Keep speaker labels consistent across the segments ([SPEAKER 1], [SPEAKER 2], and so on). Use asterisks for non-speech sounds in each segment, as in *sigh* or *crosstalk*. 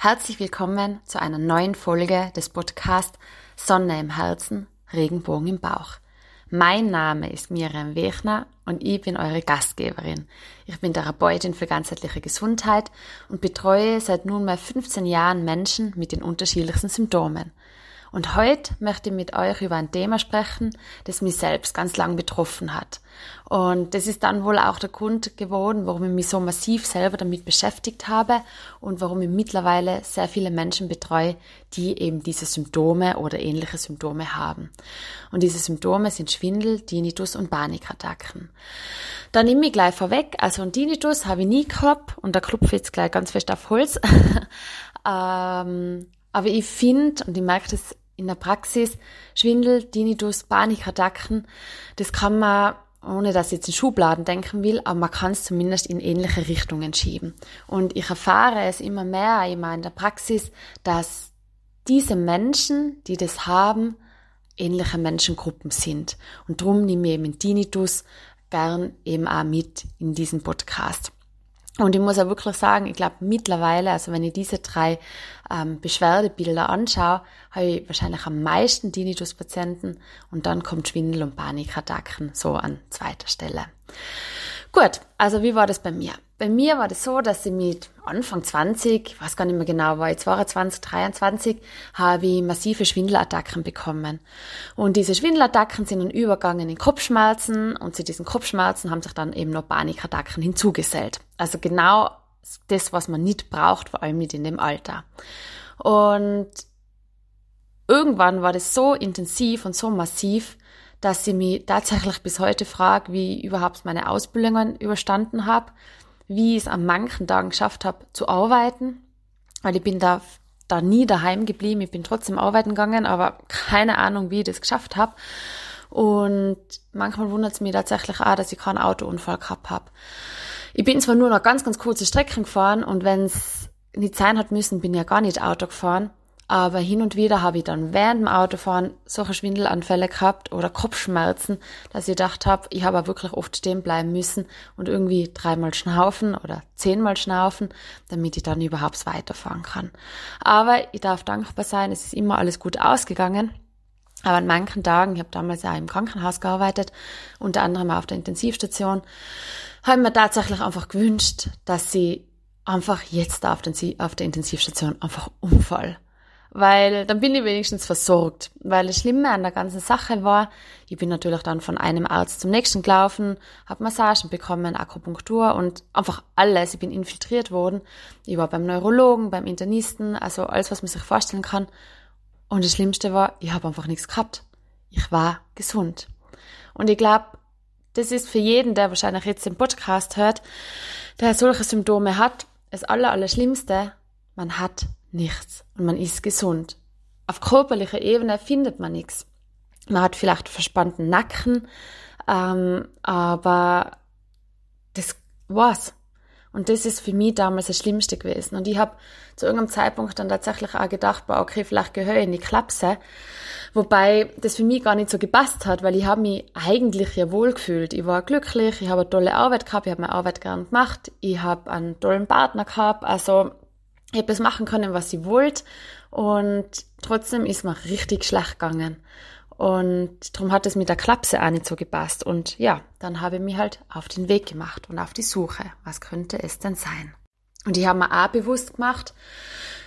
[SPEAKER 1] Herzlich willkommen zu einer neuen Folge des Podcasts Sonne im Herzen, Regenbogen im Bauch. Mein Name ist Miriam Wechner und ich bin eure Gastgeberin. Ich bin Therapeutin für ganzheitliche Gesundheit und betreue seit nunmehr 15 Jahren Menschen mit den unterschiedlichsten Symptomen. Und heute möchte ich mit euch über ein Thema sprechen, das mich selbst ganz lang betroffen hat. Und das ist dann wohl auch der Grund geworden, warum ich mich so massiv selber damit beschäftigt habe und warum ich mittlerweile sehr viele Menschen betreue, die eben diese Symptome oder ähnliche Symptome haben. Und diese Symptome sind Schwindel, Tinnitus und Panikattacken. Da nehme ich gleich vorweg, also ein Tinnitus habe ich nie gehabt und da klopfe jetzt gleich ganz fest auf Holz. *laughs* ähm, aber ich finde, und ich merke das in der Praxis, Schwindel, Tinnitus, Panikattacken, das kann man, ohne dass ich jetzt in Schubladen denken will, aber man kann es zumindest in ähnliche Richtungen schieben. Und ich erfahre es immer mehr, immer in der Praxis, dass diese Menschen, die das haben, ähnliche Menschengruppen sind. Und darum nehme ich eben Tinnitus gern eben auch mit in diesen Podcast. Und ich muss auch wirklich sagen, ich glaube mittlerweile, also wenn ich diese drei ähm, Beschwerdebilder anschaue, habe ich wahrscheinlich am meisten Tinnitus-Patienten und dann kommt Schwindel und Panikattacken so an zweiter Stelle. Gut, also wie war das bei mir? Bei mir war das so, dass ich mit Anfang 20, ich weiß gar nicht mehr genau, war ich 22, 23, habe ich massive Schwindelattacken bekommen. Und diese Schwindelattacken sind dann übergangen in Kopfschmerzen und zu diesen Kopfschmerzen haben sich dann eben noch Panikattacken hinzugesellt. Also genau das, was man nicht braucht, vor allem nicht in dem Alter. Und irgendwann war das so intensiv und so massiv, dass ich mich tatsächlich bis heute frage, wie ich überhaupt meine Ausbildungen überstanden habe, wie ich es an manchen Tagen geschafft habe zu arbeiten, weil ich bin da, da nie daheim geblieben, ich bin trotzdem arbeiten gegangen, aber keine Ahnung, wie ich das geschafft habe. Und manchmal wundert es mich tatsächlich auch, dass ich keinen Autounfall gehabt habe. Ich bin zwar nur noch ganz, ganz kurze Strecken gefahren und wenn es nicht sein hat müssen, bin ich ja gar nicht Auto gefahren. Aber hin und wieder habe ich dann während dem Autofahren solche Schwindelanfälle gehabt oder Kopfschmerzen, dass ich gedacht habe, ich habe wirklich oft stehen bleiben müssen und irgendwie dreimal schnaufen oder zehnmal schnaufen, damit ich dann überhaupt weiterfahren kann. Aber ich darf dankbar sein, es ist immer alles gut ausgegangen. Aber an manchen Tagen, ich habe damals ja im Krankenhaus gearbeitet, unter anderem auf der Intensivstation, habe ich mir tatsächlich einfach gewünscht, dass sie einfach jetzt auf, der Intensivstation einfach umfall weil dann bin ich wenigstens versorgt. Weil das Schlimme an der ganzen Sache war, ich bin natürlich dann von einem Arzt zum nächsten gelaufen, habe Massagen bekommen, Akupunktur und einfach alles. Ich bin infiltriert worden. Ich war beim Neurologen, beim Internisten, also alles, was man sich vorstellen kann. Und das Schlimmste war, ich habe einfach nichts gehabt. Ich war gesund. Und ich glaube, das ist für jeden, der wahrscheinlich jetzt den Podcast hört, der solche Symptome hat, das aller, aller Schlimmste, man hat nichts und man ist gesund. Auf körperlicher Ebene findet man nichts. Man hat vielleicht verspannten Nacken, ähm, aber das war's. Und das ist für mich damals das Schlimmste gewesen. Und ich habe zu irgendeinem Zeitpunkt dann tatsächlich auch gedacht, boah, okay, vielleicht gehöre ich in die Klapse. Wobei das für mich gar nicht so gepasst hat, weil ich habe mich eigentlich ja wohl gefühlt. Ich war glücklich, ich habe eine tolle Arbeit gehabt, ich habe meine Arbeit gern gemacht, ich habe einen tollen Partner gehabt. Also ich habe das machen können, was ich wollte und trotzdem ist mir richtig schlecht gegangen. Und darum hat es mit der Klapse auch nicht so gepasst. Und ja, dann habe ich mich halt auf den Weg gemacht und auf die Suche. Was könnte es denn sein? Und ich habe mir auch bewusst gemacht,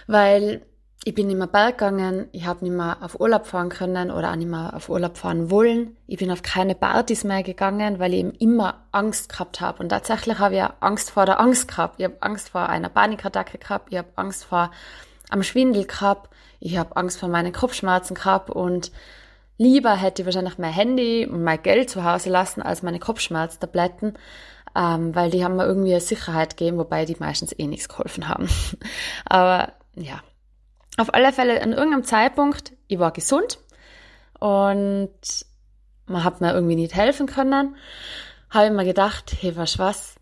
[SPEAKER 1] weil ich bin nicht mehr gegangen, ich habe nicht mehr auf Urlaub fahren können oder auch nicht mehr auf Urlaub fahren wollen. Ich bin auf keine Partys mehr gegangen, weil ich eben immer Angst gehabt habe. Und tatsächlich habe ich Angst vor der Angst gehabt. Ich habe Angst vor einer Panikattacke gehabt, ich habe Angst vor am Schwindel gehabt, ich habe Angst vor meinen Kopfschmerzen gehabt und lieber hätte ich wahrscheinlich mein Handy und mein Geld zu Hause lassen als meine Kopfschmerztabletten, ähm, weil die haben mir irgendwie eine Sicherheit gegeben, wobei die meistens eh nichts geholfen haben. *laughs* Aber ja, auf alle Fälle an irgendeinem Zeitpunkt, ich war gesund und man hat mir irgendwie nicht helfen können, habe ich mir gedacht, hey, was was,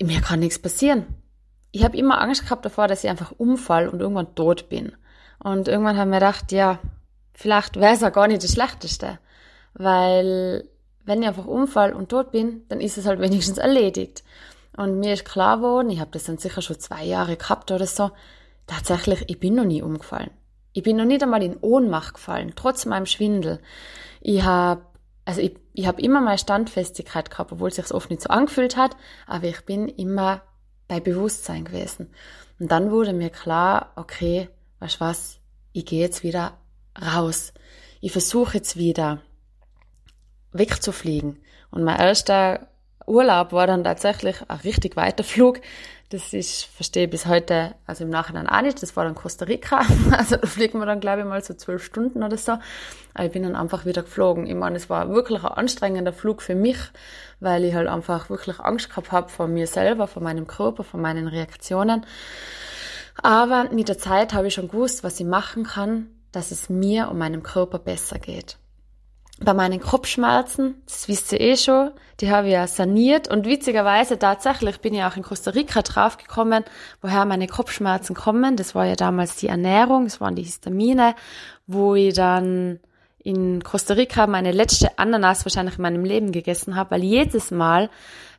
[SPEAKER 1] mir kann nichts passieren. Ich habe immer Angst gehabt davor, dass ich einfach umfall und irgendwann tot bin. Und irgendwann habe ich mir gedacht, ja, vielleicht wäre es ja gar nicht das Schlechteste. Weil wenn ich einfach umfall und tot bin, dann ist es halt wenigstens erledigt. Und mir ist klar geworden, ich habe das dann sicher schon zwei Jahre gehabt oder so, tatsächlich, ich bin noch nie umgefallen. Ich bin noch nicht einmal in Ohnmacht gefallen, trotz meinem Schwindel. Ich habe also ich, ich habe immer mal Standfestigkeit gehabt, obwohl es sich oft nicht so angefühlt hat, aber ich bin immer bei Bewusstsein gewesen. Und dann wurde mir klar, okay, weißt was, ich gehe jetzt wieder raus. Ich versuche jetzt wieder wegzufliegen. Und mein erster Urlaub war dann tatsächlich ein richtig weiter Flug. Das ist, verstehe ich bis heute, also im Nachhinein auch nicht. Das war dann Costa Rica. *laughs* Also da fliegen wir dann, glaube ich, mal so zwölf Stunden oder so. Aber ich bin dann einfach wieder geflogen. Ich meine, es war wirklich ein anstrengender Flug für mich, weil ich halt einfach wirklich Angst gehabt habe vor mir selber, vor meinem Körper, vor meinen Reaktionen. Aber mit der Zeit habe ich schon gewusst, was ich machen kann, dass es mir und meinem Körper besser geht bei meinen Kopfschmerzen, das wisst ihr eh schon, die habe ich ja saniert. Und witzigerweise tatsächlich bin ich auch in Costa Rica draufgekommen, woher meine Kopfschmerzen kommen. Das war ja damals die Ernährung, das waren die Histamine, wo ich dann in Costa Rica meine letzte Ananas wahrscheinlich in meinem Leben gegessen habe, weil jedes Mal,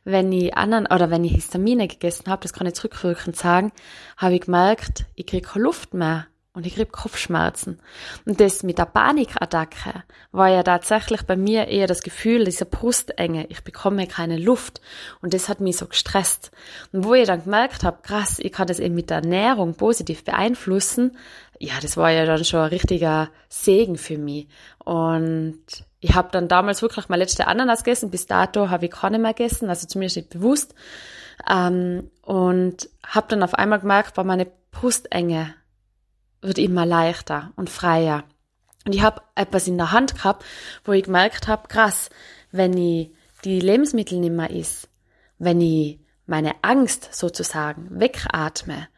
[SPEAKER 1] wenn ich Ananas oder wenn ich Histamine gegessen habe, das kann ich zurückwirkend sagen, habe ich gemerkt, ich kriege keine Luft mehr und ich krieg Kopfschmerzen. Und das mit der Panikattacke war ja tatsächlich bei mir eher das Gefühl dieser Brustenge, ich bekomme keine Luft und das hat mich so gestresst. Und wo ich dann gemerkt habe, krass, ich kann das eben mit der Ernährung positiv beeinflussen, ja, das war ja dann schon ein richtiger Segen für mich. Und ich habe dann damals wirklich meine letzte Ananas gegessen, bis dato habe ich keine mehr gegessen, also zumindest nicht bewusst. Ähm, und habe dann auf einmal gemerkt, war meine Brustenge wird immer leichter und freier. Und ich habe etwas in der Hand gehabt, wo ich gemerkt habe, krass, wenn ich die Lebensmittel nicht mehr is, wenn ich meine Angst sozusagen wegatme,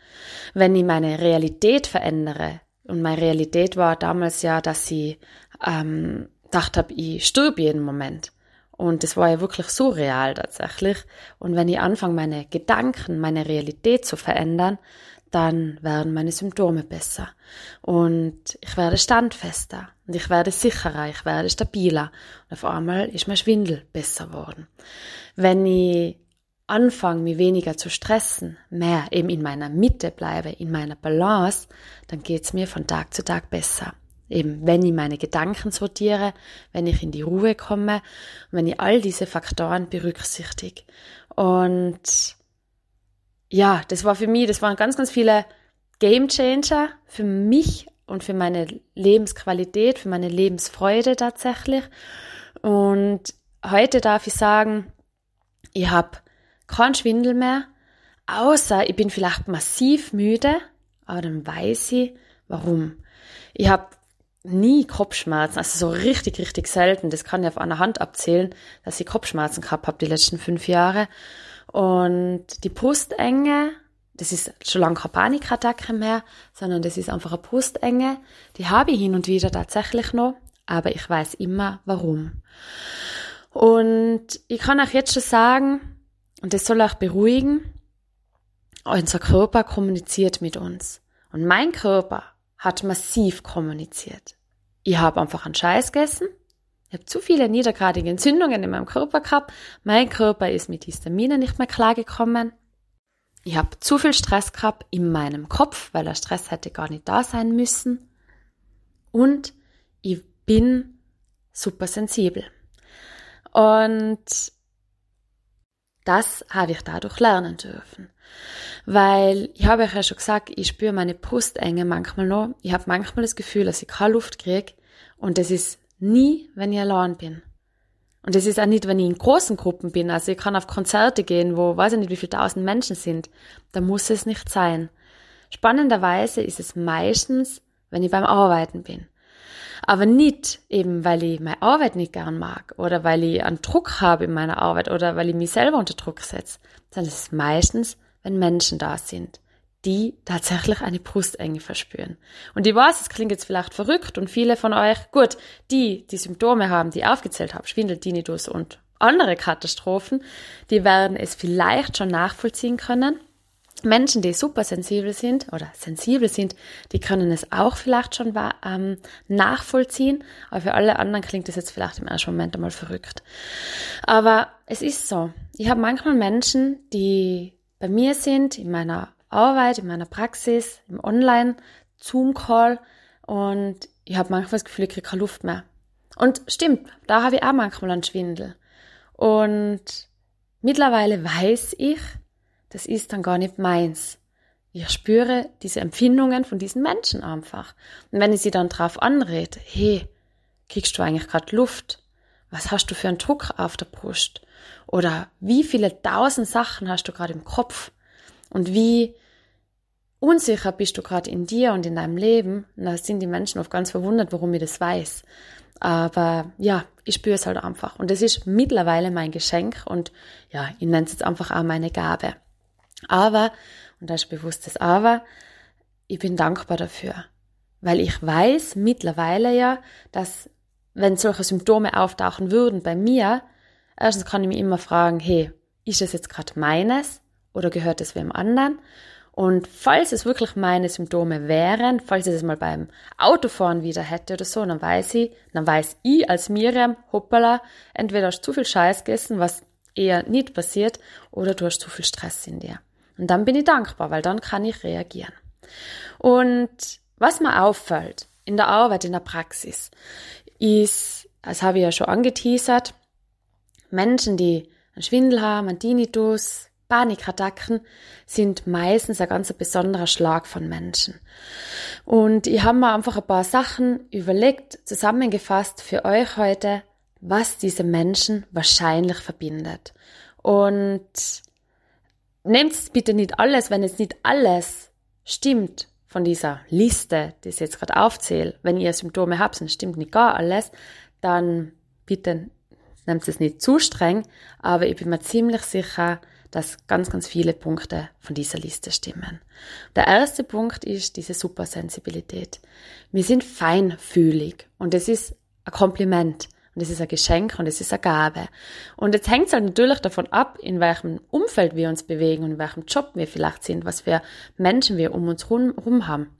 [SPEAKER 1] wenn ich meine Realität verändere, und meine Realität war damals ja, dass ich ähm, dachte habe, ich stirb jeden Moment. Und das war ja wirklich so real tatsächlich. Und wenn ich anfange, meine Gedanken, meine Realität zu verändern, dann werden meine Symptome besser und ich werde standfester und ich werde sicherer, ich werde stabiler und auf einmal ist mein Schwindel besser worden. Wenn ich anfange, mich weniger zu stressen, mehr eben in meiner Mitte bleibe, in meiner Balance, dann geht's mir von Tag zu Tag besser. Eben, wenn ich meine Gedanken sortiere, wenn ich in die Ruhe komme, wenn ich all diese Faktoren berücksichtige. Und ja, das war für mich, das waren ganz, ganz viele Game Changer für mich und für meine Lebensqualität, für meine Lebensfreude tatsächlich. Und heute darf ich sagen, ich habe keinen Schwindel mehr, außer ich bin vielleicht massiv müde, aber dann weiß ich, warum. Ich habe nie Kopfschmerzen, also so richtig, richtig selten. Das kann ich auf einer Hand abzählen, dass ich Kopfschmerzen gehabt habe die letzten fünf Jahre. Und die Brustenge, das ist schon lange keine Panikattacke mehr, sondern das ist einfach eine Brustenge. Die habe ich hin und wieder tatsächlich noch, aber ich weiß immer warum. Und ich kann euch jetzt schon sagen, und das soll euch beruhigen, unser Körper kommuniziert mit uns. Und mein Körper hat massiv kommuniziert. Ich habe einfach einen Scheiß gegessen, ich habe zu viele niedergradige Entzündungen in meinem Körper gehabt. Mein Körper ist mit Histamine nicht mehr klargekommen. Ich habe zu viel Stress gehabt in meinem Kopf, weil der Stress hätte gar nicht da sein müssen. Und ich bin super sensibel. Und das habe ich dadurch lernen dürfen. Weil ich habe euch ja schon gesagt, ich spüre meine Brustenge manchmal noch. Ich habe manchmal das Gefühl, dass ich keine Luft kriege. Und das ist Nie, wenn ich allein bin. Und das ist auch nicht, wenn ich in großen Gruppen bin. Also ich kann auf Konzerte gehen, wo weiß ich nicht, wie viele tausend Menschen sind. Da muss es nicht sein. Spannenderweise ist es meistens, wenn ich beim Arbeiten bin. Aber nicht eben, weil ich meine Arbeit nicht gern mag oder weil ich einen Druck habe in meiner Arbeit oder weil ich mich selber unter Druck setze, sondern es ist meistens, wenn Menschen da sind die tatsächlich eine Brustenge verspüren. Und ich weiß, es klingt jetzt vielleicht verrückt und viele von euch, gut, die die Symptome haben, die ich aufgezählt habe, Schwindel, Tinnitus und andere Katastrophen, die werden es vielleicht schon nachvollziehen können. Menschen, die super sensibel sind oder sensibel sind, die können es auch vielleicht schon ähm, nachvollziehen. Aber für alle anderen klingt es jetzt vielleicht im ersten Moment einmal verrückt. Aber es ist so. Ich habe manchmal Menschen, die bei mir sind, in meiner Arbeit, in meiner Praxis, im Online-Zoom-Call und ich habe manchmal das Gefühl, ich kriege keine Luft mehr. Und stimmt, da habe ich auch manchmal einen Schwindel. Und mittlerweile weiß ich, das ist dann gar nicht meins. Ich spüre diese Empfindungen von diesen Menschen einfach. Und wenn ich sie dann drauf anrede, hey, kriegst du eigentlich gerade Luft? Was hast du für einen Druck auf der Brust? Oder wie viele tausend Sachen hast du gerade im Kopf? Und wie unsicher bist du gerade in dir und in deinem Leben? Und da sind die Menschen oft ganz verwundert, warum ich das weiß. Aber ja, ich spüre es halt einfach. Und das ist mittlerweile mein Geschenk und ja, ich nenne es jetzt einfach auch meine Gabe. Aber, und da ist bewusstes Aber, ich bin dankbar dafür. Weil ich weiß mittlerweile ja, dass wenn solche Symptome auftauchen würden bei mir, erstens kann ich mich immer fragen, hey, ist es jetzt gerade meines oder gehört es wem anderen? Und falls es wirklich meine Symptome wären, falls ich es mal beim Autofahren wieder hätte oder so, dann weiß ich, dann weiß ich als Miriam, hoppala, entweder hast du zu viel Scheiß gegessen, was eher nicht passiert, oder du hast zu viel Stress in dir. Und dann bin ich dankbar, weil dann kann ich reagieren. Und was mir auffällt in der Arbeit, in der Praxis, ist, das habe ich ja schon angeteasert, Menschen, die einen Schwindel haben, einen Tinnitus, Panikattacken sind meistens ein ganz besonderer Schlag von Menschen. Und ich habe mir einfach ein paar Sachen überlegt, zusammengefasst für euch heute, was diese Menschen wahrscheinlich verbindet. Und nehmt bitte nicht alles, wenn jetzt nicht alles stimmt von dieser Liste, die ich jetzt gerade aufzähle. Wenn ihr Symptome habt und stimmt nicht gar alles, dann bitte nehmt es nicht zu streng, aber ich bin mir ziemlich sicher, dass ganz, ganz viele Punkte von dieser Liste stimmen. Der erste Punkt ist diese Supersensibilität. Wir sind feinfühlig und es ist ein Kompliment. Und es ist ein Geschenk und es ist eine Gabe. Und jetzt hängt es halt natürlich davon ab, in welchem Umfeld wir uns bewegen und in welchem Job wir vielleicht sind, was für Menschen wir um uns herum haben.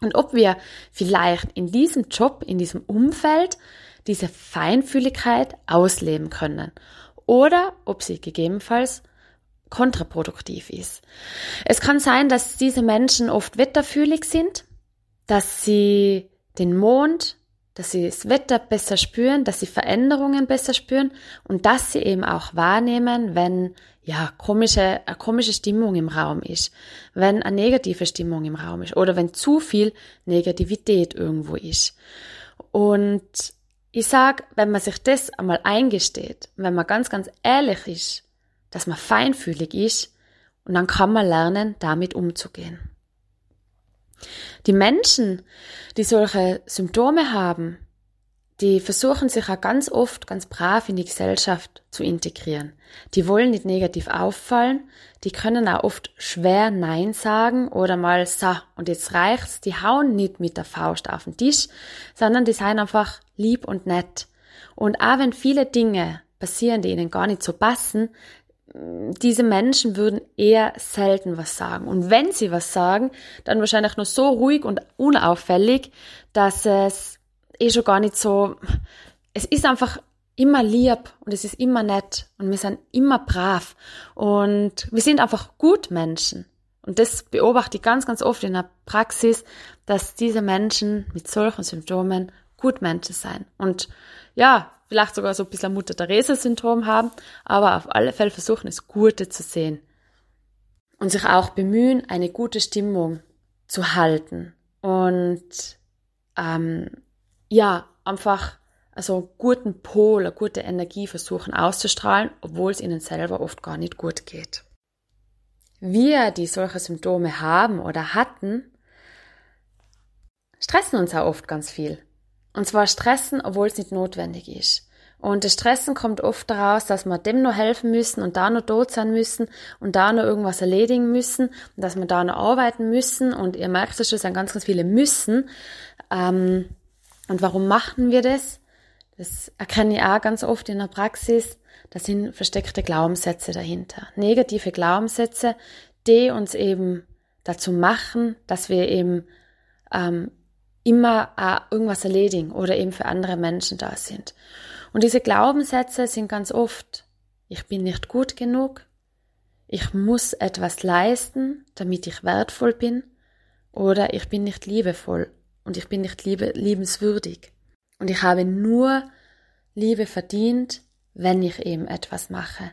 [SPEAKER 1] Und ob wir vielleicht in diesem Job, in diesem Umfeld diese Feinfühligkeit ausleben können. Oder ob sie gegebenenfalls kontraproduktiv ist. Es kann sein, dass diese Menschen oft wetterfühlig sind, dass sie den Mond, dass sie das Wetter besser spüren, dass sie Veränderungen besser spüren und dass sie eben auch wahrnehmen, wenn ja komische, eine komische Stimmung im Raum ist, wenn eine negative Stimmung im Raum ist oder wenn zu viel Negativität irgendwo ist. Und ich sag, wenn man sich das einmal eingesteht, wenn man ganz, ganz ehrlich ist, dass man feinfühlig ist und dann kann man lernen, damit umzugehen. Die Menschen, die solche Symptome haben, die versuchen sich auch ganz oft ganz brav in die Gesellschaft zu integrieren. Die wollen nicht negativ auffallen, die können auch oft schwer Nein sagen oder mal so und jetzt reicht's, die hauen nicht mit der Faust auf den Tisch, sondern die seien einfach lieb und nett. Und auch wenn viele Dinge passieren, die ihnen gar nicht so passen, diese Menschen würden eher selten was sagen. Und wenn sie was sagen, dann wahrscheinlich nur so ruhig und unauffällig, dass es eh schon gar nicht so, es ist einfach immer lieb und es ist immer nett und wir sind immer brav und wir sind einfach gut Menschen. Und das beobachte ich ganz, ganz oft in der Praxis, dass diese Menschen mit solchen Symptomen gut Menschen sein. Und ja, vielleicht sogar so ein bisschen Mutter-Therese-Syndrom haben, aber auf alle Fälle versuchen, das Gute zu sehen. Und sich auch bemühen, eine gute Stimmung zu halten. Und ähm, ja, einfach also guten Pol, eine gute Energie versuchen auszustrahlen, obwohl es ihnen selber oft gar nicht gut geht. Wir, die solche Symptome haben oder hatten, stressen uns auch oft ganz viel. Und zwar stressen, obwohl es nicht notwendig ist. Und das Stressen kommt oft daraus, dass wir dem noch helfen müssen und da noch tot sein müssen und da noch irgendwas erledigen müssen und dass wir da noch arbeiten müssen. Und ihr merkt es schon, es sind ganz, ganz viele müssen. Ähm, und warum machen wir das? Das erkenne ich auch ganz oft in der Praxis. Da sind versteckte Glaubenssätze dahinter. Negative Glaubenssätze, die uns eben dazu machen, dass wir eben ähm, immer äh, irgendwas erledigen oder eben für andere Menschen da sind. Und diese Glaubenssätze sind ganz oft, ich bin nicht gut genug, ich muss etwas leisten, damit ich wertvoll bin, oder ich bin nicht liebevoll und ich bin nicht liebe, liebenswürdig. Und ich habe nur Liebe verdient, wenn ich eben etwas mache,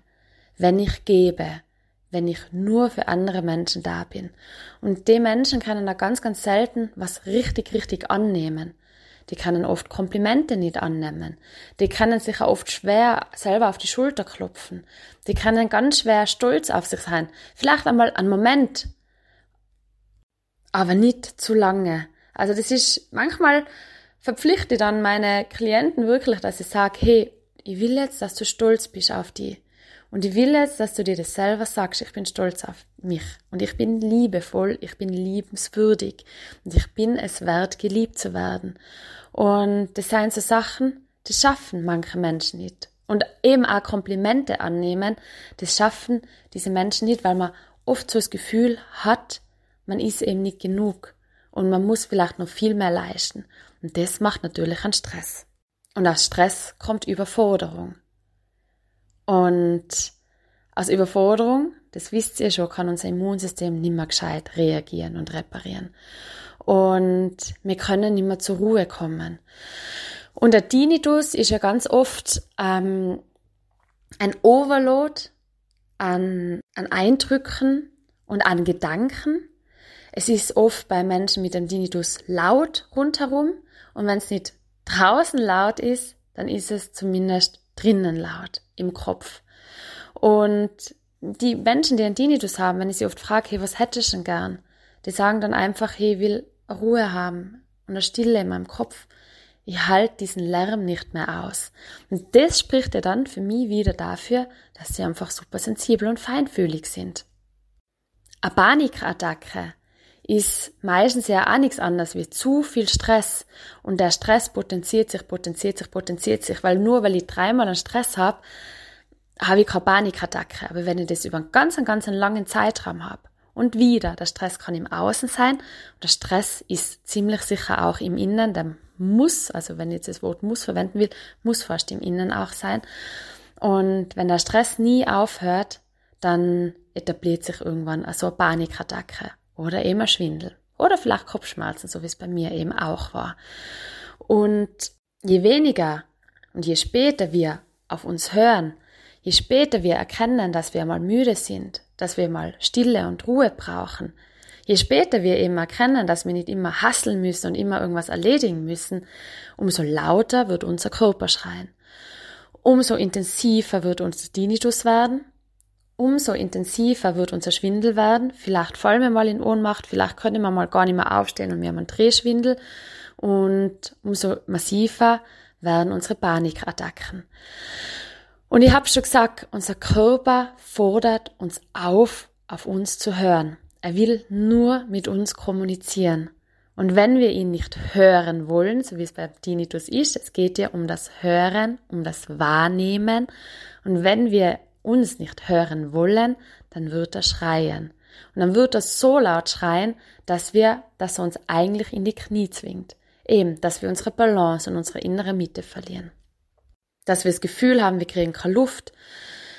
[SPEAKER 1] wenn ich gebe, wenn ich nur für andere Menschen da bin. Und die Menschen können da ganz, ganz selten was richtig, richtig annehmen. Die können oft Komplimente nicht annehmen. Die können sich oft schwer selber auf die Schulter klopfen. Die können ganz schwer stolz auf sich sein. Vielleicht einmal einen Moment, aber nicht zu lange. Also das ist manchmal verpflichte dann meine Klienten wirklich, dass ich sage, hey, ich will jetzt, dass du stolz bist auf die. Und ich will jetzt, dass du dir das selber sagst, ich bin stolz auf mich. Und ich bin liebevoll, ich bin liebenswürdig. Und ich bin es wert, geliebt zu werden. Und das sind so Sachen, das schaffen manche Menschen nicht. Und eben auch Komplimente annehmen, das schaffen diese Menschen nicht, weil man oft so das Gefühl hat, man ist eben nicht genug. Und man muss vielleicht noch viel mehr leisten. Und das macht natürlich einen Stress. Und aus Stress kommt Überforderung. Und aus Überforderung, das wisst ihr schon, kann unser Immunsystem nicht mehr gescheit reagieren und reparieren. Und wir können nicht mehr zur Ruhe kommen. Und der Tinnitus ist ja ganz oft ähm, ein Overload an, an Eindrücken und an Gedanken. Es ist oft bei Menschen mit dem Tinnitus laut rundherum und wenn es nicht draußen laut ist, dann ist es zumindest drinnen laut im Kopf. Und die Menschen, die einen Tinnitus haben, wenn ich sie oft frage, hey, was hättest du denn gern? Die sagen dann einfach, hey, ich will Ruhe haben und eine Stille in meinem Kopf. Ich halte diesen Lärm nicht mehr aus. Und das spricht ja dann für mich wieder dafür, dass sie einfach super sensibel und feinfühlig sind. Eine Panikattacke ist meistens ja auch nichts anderes wie zu viel Stress. Und der Stress potenziert sich, potenziert sich, potenziert sich, weil nur weil ich dreimal einen Stress habe, habe ich keine Panikattacke. Aber wenn ich das über einen ganz, ganz langen Zeitraum habe, und wieder, der Stress kann im Außen sein, und der Stress ist ziemlich sicher auch im Innen, der muss, also wenn ich jetzt das Wort muss verwenden will, muss fast im Innen auch sein. Und wenn der Stress nie aufhört, dann etabliert sich irgendwann so eine Panikattacke oder eben ein Schwindel oder vielleicht Kopfschmerzen, so wie es bei mir eben auch war. Und je weniger und je später wir auf uns hören, je später wir erkennen, dass wir mal müde sind, dass wir mal Stille und Ruhe brauchen, je später wir eben erkennen, dass wir nicht immer hasseln müssen und immer irgendwas erledigen müssen, umso lauter wird unser Körper schreien. Umso intensiver wird unser Tinnitus werden umso intensiver wird unser Schwindel werden. Vielleicht fallen wir mal in Ohnmacht, vielleicht können wir mal gar nicht mehr aufstehen und wir haben einen Drehschwindel. Und umso massiver werden unsere Panikattacken. Und ich habe schon gesagt, unser Körper fordert uns auf, auf uns zu hören. Er will nur mit uns kommunizieren. Und wenn wir ihn nicht hören wollen, so wie es bei Tinnitus ist, es geht ja um das Hören, um das Wahrnehmen. Und wenn wir uns nicht hören wollen, dann wird er schreien. Und dann wird er so laut schreien, dass wir, dass er uns eigentlich in die Knie zwingt. Eben, dass wir unsere Balance und unsere innere Mitte verlieren. Dass wir das Gefühl haben, wir kriegen keine Luft.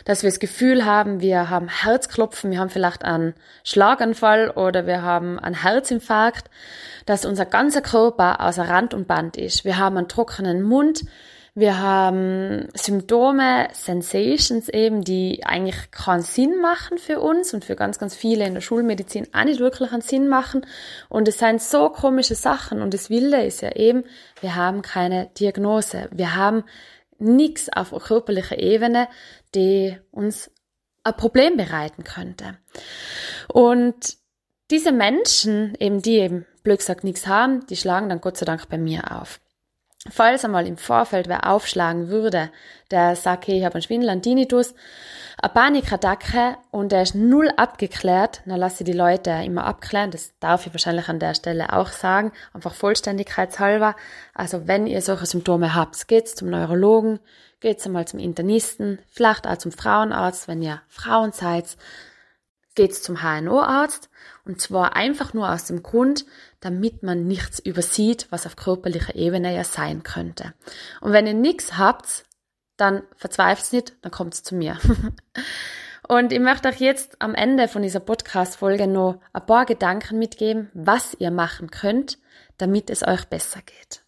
[SPEAKER 1] Dass wir das Gefühl haben, wir haben Herzklopfen, wir haben vielleicht einen Schlaganfall oder wir haben einen Herzinfarkt. Dass unser ganzer Körper außer Rand und Band ist. Wir haben einen trockenen Mund. Wir haben Symptome, Sensations eben, die eigentlich keinen Sinn machen für uns und für ganz, ganz viele in der Schulmedizin auch nicht wirklich einen Sinn machen. Und es sind so komische Sachen. Und das Wilde ist ja eben, wir haben keine Diagnose. Wir haben nichts auf körperlicher Ebene, die uns ein Problem bereiten könnte. Und diese Menschen, eben die eben blöd gesagt nichts haben, die schlagen dann Gott sei Dank bei mir auf. Falls einmal im Vorfeld wer aufschlagen würde, der sagt, hey, ich habe einen Schwindel, einen Tinnitus, eine Panikattacke und der ist null abgeklärt, dann lasse ich die Leute immer abklären. Das darf ich wahrscheinlich an der Stelle auch sagen, einfach vollständigkeitshalber. Also wenn ihr solche Symptome habt, geht's zum Neurologen, geht's einmal zum Internisten, vielleicht auch zum Frauenarzt, wenn ihr Frauen seid, geht's zum HNO-Arzt und zwar einfach nur aus dem Grund, damit man nichts übersieht, was auf körperlicher Ebene ja sein könnte. Und wenn ihr nichts habt, dann verzweifelt nicht, dann kommt's zu mir. *laughs* Und ich möchte euch jetzt am Ende von dieser Podcast-Folge noch ein paar Gedanken mitgeben, was ihr machen könnt, damit es euch besser geht.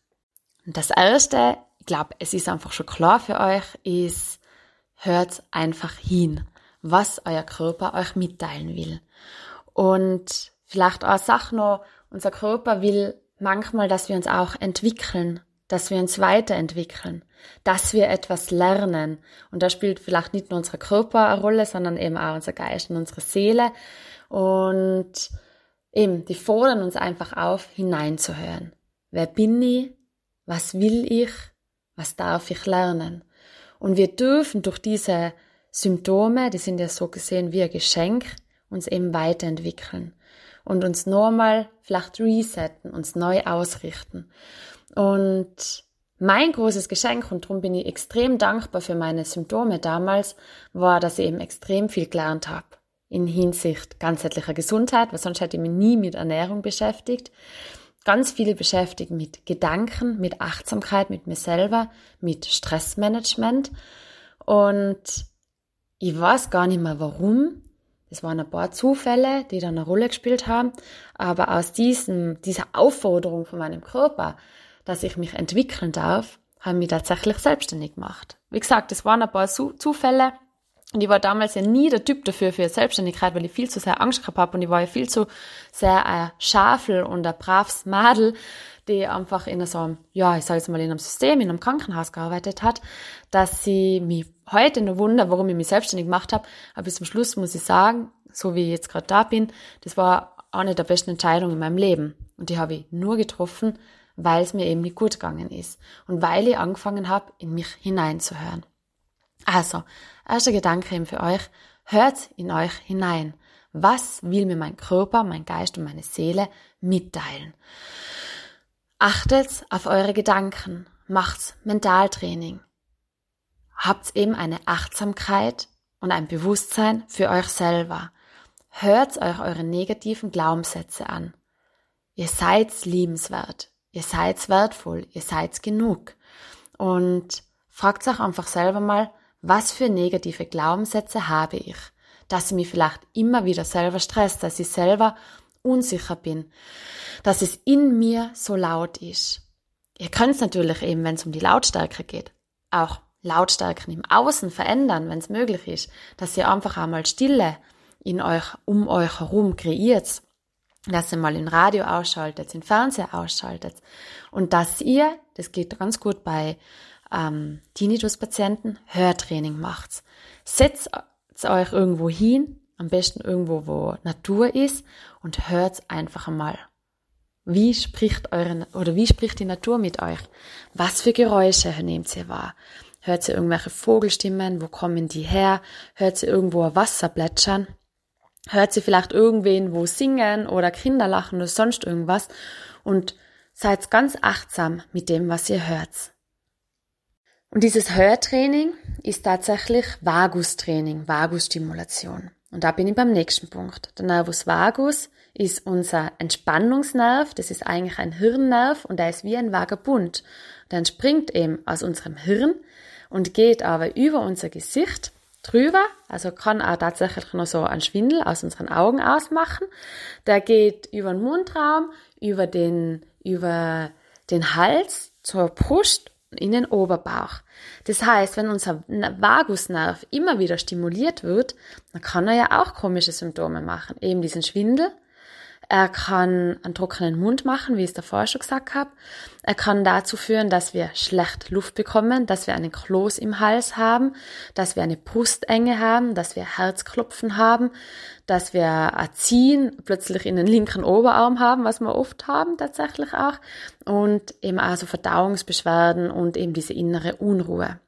[SPEAKER 1] Und das erste, ich glaube, es ist einfach schon klar für euch, ist, hört einfach hin, was euer Körper euch mitteilen will. Und vielleicht auch Sache noch, unser Körper will manchmal, dass wir uns auch entwickeln, dass wir uns weiterentwickeln, dass wir etwas lernen. Und da spielt vielleicht nicht nur unser Körper eine Rolle, sondern eben auch unser Geist und unsere Seele. Und eben, die fordern uns einfach auf, hineinzuhören. Wer bin ich? Was will ich? Was darf ich lernen? Und wir dürfen durch diese Symptome, die sind ja so gesehen wie ein Geschenk, uns eben weiterentwickeln und uns nochmal vielleicht resetten, uns neu ausrichten. Und mein großes Geschenk, und darum bin ich extrem dankbar für meine Symptome damals, war, dass ich eben extrem viel gelernt habe in Hinsicht ganzheitlicher Gesundheit, weil sonst hätte ich mich nie mit Ernährung beschäftigt. Ganz viel beschäftigt mit Gedanken, mit Achtsamkeit, mit mir selber, mit Stressmanagement. Und ich weiß gar nicht mehr warum, es waren ein paar Zufälle, die dann eine Rolle gespielt haben, aber aus diesem, dieser Aufforderung von meinem Körper, dass ich mich entwickeln darf, habe ich mich tatsächlich selbstständig gemacht. Wie gesagt, es waren ein paar Zufälle. Und ich war damals ja nie der Typ dafür für Selbstständigkeit, weil ich viel zu sehr Angst gehabt habe. Und ich war ja viel zu sehr ein Schafel und ein braves Madel, die einfach in so einem, ja, ich sage jetzt mal in einem System, in einem Krankenhaus gearbeitet hat, dass sie mich heute nur wundert, warum ich mich selbstständig gemacht habe. Aber bis zum Schluss muss ich sagen, so wie ich jetzt gerade da bin, das war eine der besten Entscheidungen in meinem Leben. Und die habe ich nur getroffen, weil es mir eben nicht gut gegangen ist. Und weil ich angefangen habe, in mich hineinzuhören. Also, erster Gedanke eben für euch, hört in euch hinein. Was will mir mein Körper, mein Geist und meine Seele mitteilen? Achtet auf eure Gedanken, macht Mentaltraining. Habt eben eine Achtsamkeit und ein Bewusstsein für euch selber. Hört euch eure negativen Glaubenssätze an. Ihr seid liebenswert, ihr seid wertvoll, ihr seid genug. Und fragt euch einfach selber mal, was für negative Glaubenssätze habe ich, dass sie mich vielleicht immer wieder selber stresst, dass ich selber unsicher bin, dass es in mir so laut ist. Ihr könnt es natürlich eben, wenn es um die Lautstärke geht, auch Lautstärken im Außen verändern, wenn es möglich ist, dass ihr einfach einmal Stille in euch, um euch herum kreiert, dass ihr mal in Radio ausschaltet, in Fernseher ausschaltet und dass ihr, das geht ganz gut bei ähm, Tinnitus-Patienten, Hörtraining macht. Setzt euch irgendwo hin, am besten irgendwo, wo Natur ist und hört einfach einmal. Wie spricht eure, oder wie spricht die Natur mit euch? Was für Geräusche nehmt ihr wahr? Hört ihr irgendwelche Vogelstimmen? Wo kommen die her? Hört ihr irgendwo Wasser plätschern? Hört ihr vielleicht irgendwen, wo singen oder Kinder lachen oder sonst irgendwas? Und seid ganz achtsam mit dem, was ihr hört. Und dieses Hörtraining ist tatsächlich Vagustraining, Vagusstimulation. Und da bin ich beim nächsten Punkt. Der Nervus vagus ist unser Entspannungsnerv. Das ist eigentlich ein Hirnnerv und der ist wie ein Vagabund. Der entspringt eben aus unserem Hirn und geht aber über unser Gesicht drüber, also kann auch tatsächlich noch so einen Schwindel aus unseren Augen ausmachen. Der geht über den Mundraum, über den, über den Hals zur Brust in den Oberbauch. Das heißt, wenn unser Vagusnerv immer wieder stimuliert wird, dann kann er ja auch komische Symptome machen. Eben diesen Schwindel. Er kann einen trockenen Mund machen, wie ich es davor schon gesagt habe. Er kann dazu führen, dass wir schlecht Luft bekommen, dass wir einen Kloß im Hals haben, dass wir eine Brustenge haben, dass wir Herzklopfen haben, dass wir ein Ziehen plötzlich in den linken Oberarm haben, was wir oft haben tatsächlich auch, und eben also Verdauungsbeschwerden und eben diese innere Unruhe.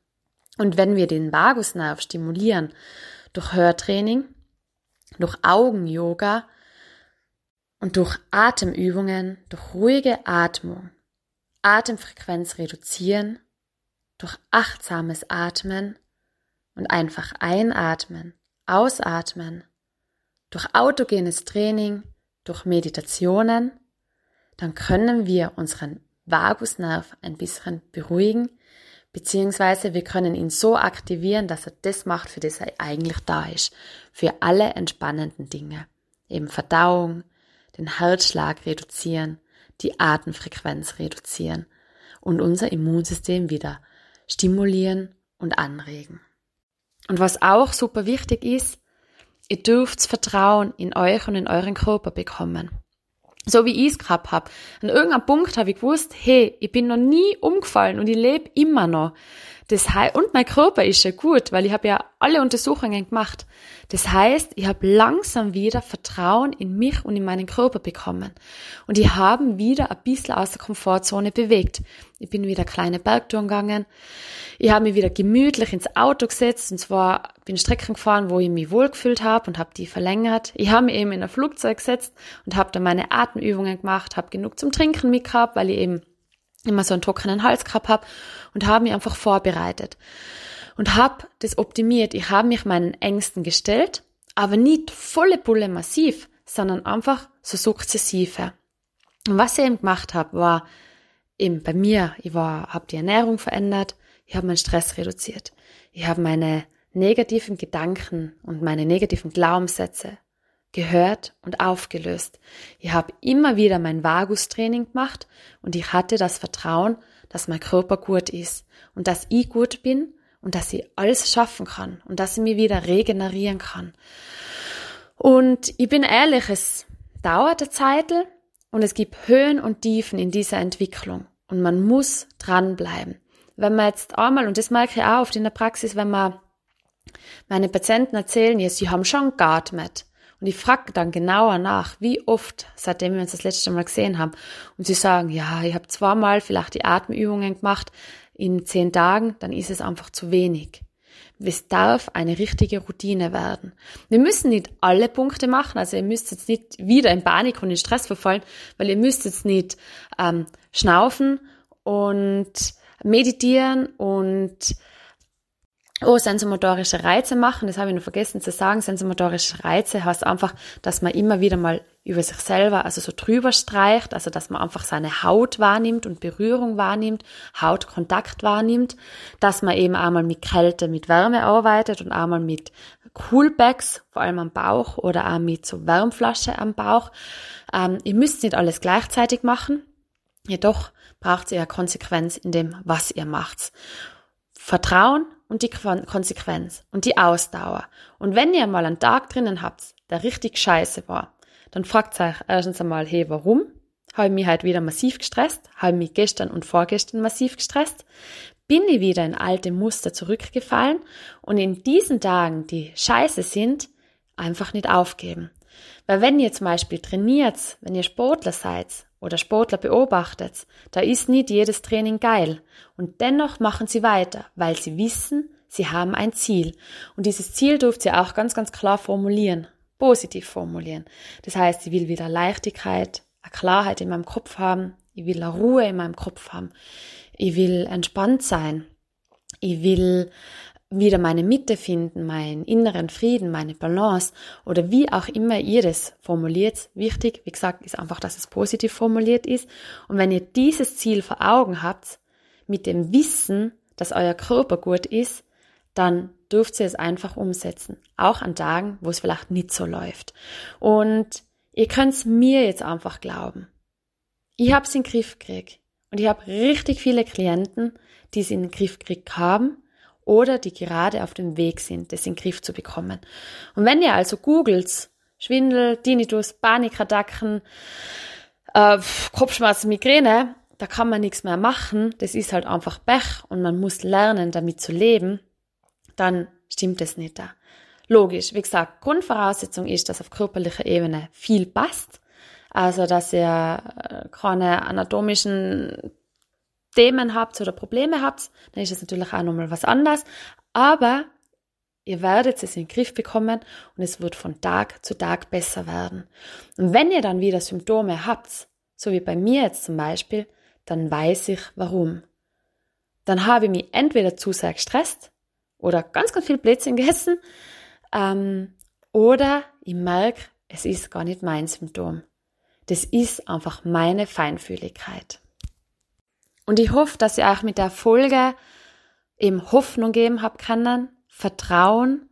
[SPEAKER 1] Und wenn wir den Vagusnerv stimulieren durch Hörtraining, durch Augen-Yoga und durch Atemübungen, durch ruhige Atmung, Atemfrequenz reduzieren, durch achtsames Atmen und einfach einatmen, ausatmen, durch autogenes Training, durch Meditationen, dann können wir unseren Vagusnerv ein bisschen beruhigen, beziehungsweise wir können ihn so aktivieren, dass er das macht, für das er eigentlich da ist. Für alle entspannenden Dinge. Eben Verdauung, den Herzschlag reduzieren, die Atemfrequenz reduzieren und unser Immunsystem wieder stimulieren und anregen. Und was auch super wichtig ist, ihr dürft Vertrauen in euch und in euren Körper bekommen so wie ich es gehabt hab. An irgendeinem Punkt habe ich gewusst, hey, ich bin noch nie umgefallen und ich lebe immer noch. Das heißt, und mein Körper ist ja gut, weil ich habe ja alle Untersuchungen gemacht. Das heißt, ich habe langsam wieder Vertrauen in mich und in meinen Körper bekommen. Und ich habe wieder ein bisschen aus der Komfortzone bewegt. Ich bin wieder kleine Bergtouren gegangen. Ich habe mich wieder gemütlich ins Auto gesetzt und zwar bin Strecken gefahren, wo ich mich wohlgefühlt habe und habe die verlängert. Ich habe mich eben in ein Flugzeug gesetzt und habe da meine Atemübungen gemacht, habe genug zum Trinken mitgehabt, weil ich eben immer so einen trockenen Hals gehabt habe und habe mich einfach vorbereitet und habe das optimiert. Ich habe mich meinen Ängsten gestellt, aber nicht volle Pulle massiv, sondern einfach so sukzessive. Und was ich eben gemacht habe, war eben bei mir, ich war, habe die Ernährung verändert, ich habe meinen Stress reduziert, ich habe meine negativen Gedanken und meine negativen Glaubenssätze gehört und aufgelöst. Ich habe immer wieder mein Vagustraining gemacht und ich hatte das Vertrauen, dass mein Körper gut ist und dass ich gut bin und dass ich alles schaffen kann und dass ich mich wieder regenerieren kann. Und ich bin ehrlich, es dauert eine Zeit und es gibt Höhen und Tiefen in dieser Entwicklung und man muss dranbleiben. Wenn man jetzt einmal, und das merke ich auch oft in der Praxis, wenn man meine Patienten erzählen, ja, sie haben schon geatmet. Und ich frage dann genauer nach, wie oft, seitdem wir uns das letzte Mal gesehen haben. Und sie sagen, ja, ich habe zweimal vielleicht die Atemübungen gemacht in zehn Tagen, dann ist es einfach zu wenig. Es darf eine richtige Routine werden. Wir müssen nicht alle Punkte machen, also ihr müsst jetzt nicht wieder in Panik und in Stress verfallen, weil ihr müsst jetzt nicht ähm, schnaufen und meditieren und Oh, sensomotorische Reize machen, das habe ich noch vergessen zu sagen. Sensomotorische Reize heißt einfach, dass man immer wieder mal über sich selber, also so drüber streicht, also dass man einfach seine Haut wahrnimmt und Berührung wahrnimmt, Hautkontakt wahrnimmt, dass man eben einmal mit Kälte, mit Wärme arbeitet und einmal mit Coolbacks, vor allem am Bauch oder auch mit so Wärmflasche am Bauch. Ähm, ihr müsst nicht alles gleichzeitig machen, jedoch braucht ihr ja Konsequenz in dem, was ihr macht. Vertrauen und die Konsequenz und die Ausdauer. Und wenn ihr mal einen Tag drinnen habt, der richtig scheiße war, dann fragt euch erstens einmal, hey, warum? Habe ich mich halt wieder massiv gestresst? Habe ich mich gestern und vorgestern massiv gestresst? Bin ich wieder in alte Muster zurückgefallen? Und in diesen Tagen, die scheiße sind, einfach nicht aufgeben. Weil wenn ihr zum Beispiel trainiert, wenn ihr Sportler seid oder Sportler beobachtet, da ist nicht jedes Training geil. Und dennoch machen sie weiter, weil sie wissen, sie haben ein Ziel. Und dieses Ziel dürft ihr auch ganz, ganz klar formulieren, positiv formulieren. Das heißt, ich will wieder Leichtigkeit, eine Klarheit in meinem Kopf haben, ich will eine Ruhe in meinem Kopf haben, ich will entspannt sein, ich will wieder meine Mitte finden, meinen inneren Frieden, meine Balance oder wie auch immer ihr das formuliert. Wichtig, wie gesagt, ist einfach, dass es positiv formuliert ist. Und wenn ihr dieses Ziel vor Augen habt, mit dem Wissen, dass euer Körper gut ist, dann dürft ihr es einfach umsetzen. Auch an Tagen, wo es vielleicht nicht so läuft. Und ihr könnt mir jetzt einfach glauben. Ich habe es in den Griff gekriegt. Und ich habe richtig viele Klienten, die es in den Griff gekriegt haben oder die gerade auf dem Weg sind, das in den Griff zu bekommen. Und wenn ihr also googelt, Schwindel, Tinnitus, Panikattacken, äh, Kopfschmerzen, Migräne, da kann man nichts mehr machen, das ist halt einfach Pech und man muss lernen, damit zu leben, dann stimmt es nicht da. Logisch, wie gesagt, Grundvoraussetzung ist, dass auf körperlicher Ebene viel passt, also dass ihr äh, keine anatomischen Themen habt oder Probleme habt, dann ist es natürlich auch nochmal was anderes. Aber ihr werdet es in den Griff bekommen und es wird von Tag zu Tag besser werden. Und wenn ihr dann wieder Symptome habt, so wie bei mir jetzt zum Beispiel, dann weiß ich warum. Dann habe ich mich entweder zu sehr gestresst oder ganz, ganz viel Blödsinn gegessen ähm, oder ich merke, es ist gar nicht mein Symptom. Das ist einfach meine Feinfühligkeit. Und ich hoffe, dass ihr euch mit der Folge eben Hoffnung geben habt können, Vertrauen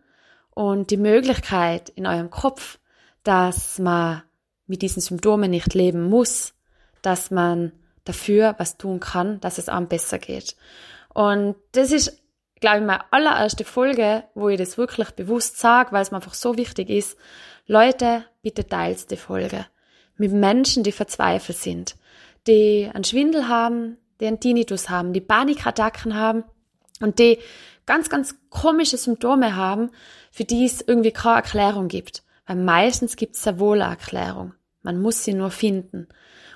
[SPEAKER 1] und die Möglichkeit in eurem Kopf, dass man mit diesen Symptomen nicht leben muss, dass man dafür was tun kann, dass es einem besser geht. Und das ist, glaube ich, meine allererste Folge, wo ich das wirklich bewusst sage, weil es mir einfach so wichtig ist. Leute, bitte teilt die Folge mit Menschen, die verzweifelt sind, die einen Schwindel haben, die einen Tinnitus haben, die Panikattacken haben und die ganz, ganz komische Symptome haben, für die es irgendwie keine Erklärung gibt. Weil meistens gibt es sehr wohl eine Erklärung. Man muss sie nur finden.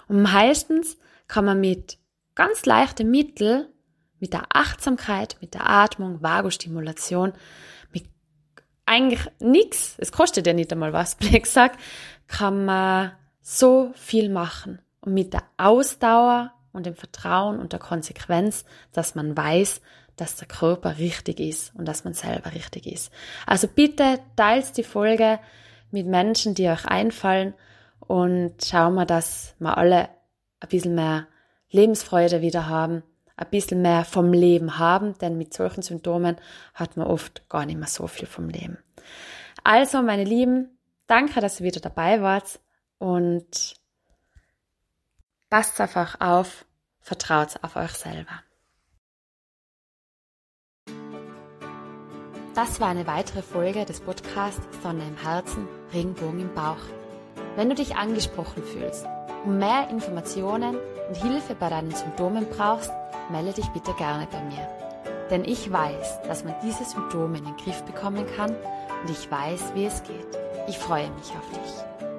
[SPEAKER 1] Und meistens kann man mit ganz leichten Mitteln, mit der Achtsamkeit, mit der Atmung, Vagostimulation, mit eigentlich nichts, es kostet ja nicht einmal was, *laughs* Black sagt, kann man so viel machen. Und mit der Ausdauer und dem Vertrauen und der Konsequenz, dass man weiß, dass der Körper richtig ist und dass man selber richtig ist. Also bitte teilt die Folge mit Menschen, die euch einfallen und schauen wir, dass wir alle ein bisschen mehr Lebensfreude wieder haben, ein bisschen mehr vom Leben haben, denn mit solchen Symptomen hat man oft gar nicht mehr so viel vom Leben. Also, meine Lieben, danke, dass ihr wieder dabei wart und passt einfach auf, vertraut auf euch selber. Das war eine weitere Folge des Podcasts Sonne im Herzen, Regenbogen im Bauch. Wenn du dich angesprochen fühlst und mehr Informationen und Hilfe bei deinen Symptomen brauchst, melde dich bitte gerne bei mir. Denn ich weiß, dass man diese Symptome in den Griff bekommen kann und ich weiß, wie es geht. Ich freue mich auf dich.